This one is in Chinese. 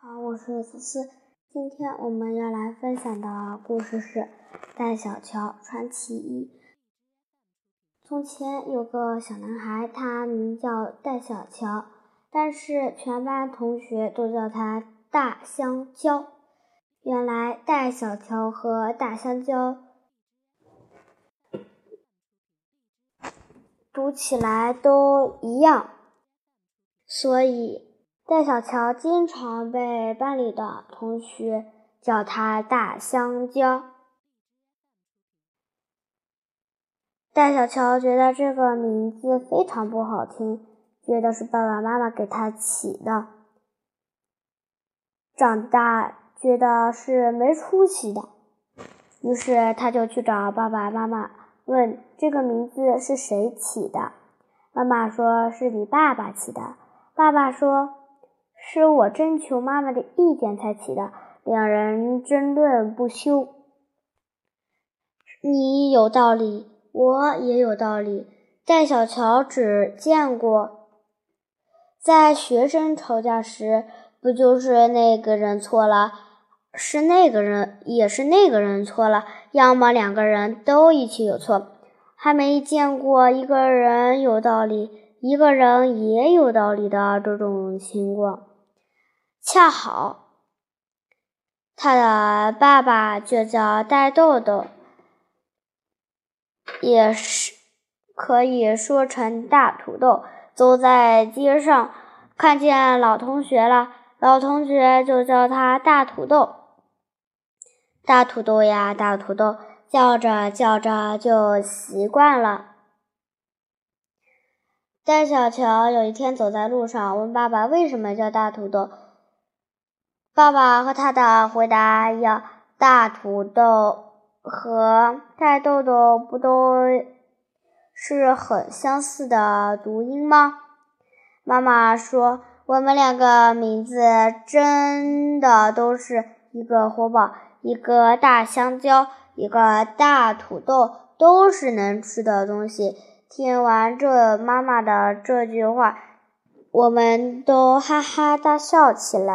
好，我是思思。今天我们要来分享的故事是《戴小乔传奇一》。从前有个小男孩，他名叫戴小乔，但是全班同学都叫他大香蕉。原来戴小乔和大香蕉读起来都一样。所以，戴小乔经常被班里的同学叫他大香蕉。戴小乔觉得这个名字非常不好听，觉得是爸爸妈妈给他起的。长大觉得是没出息的，于是他就去找爸爸妈妈问这个名字是谁起的。妈妈说是你爸爸起的。爸爸说：“是我征求妈妈的意见才起的。”两人争论不休。你有道理，我也有道理。戴小乔只见过，在学生吵架时，不就是那个人错了，是那个人，也是那个人错了，要么两个人都一起有错。还没见过一个人有道理。一个人也有道理的这种情况，恰好他的爸爸就叫戴豆豆，也是可以说成大土豆。走在街上，看见老同学了，老同学就叫他大土豆。大土豆呀，大土豆，叫着叫着就习惯了。戴小乔有一天走在路上，问爸爸为什么叫大土豆。爸爸和他的回答一样：大土豆和大豆豆不都是很相似的读音吗？妈妈说：“我们两个名字真的都是一个活宝，一个大香蕉，一个大土豆，都是能吃的东西。”听完这妈妈的这句话，我们都哈哈大笑起来。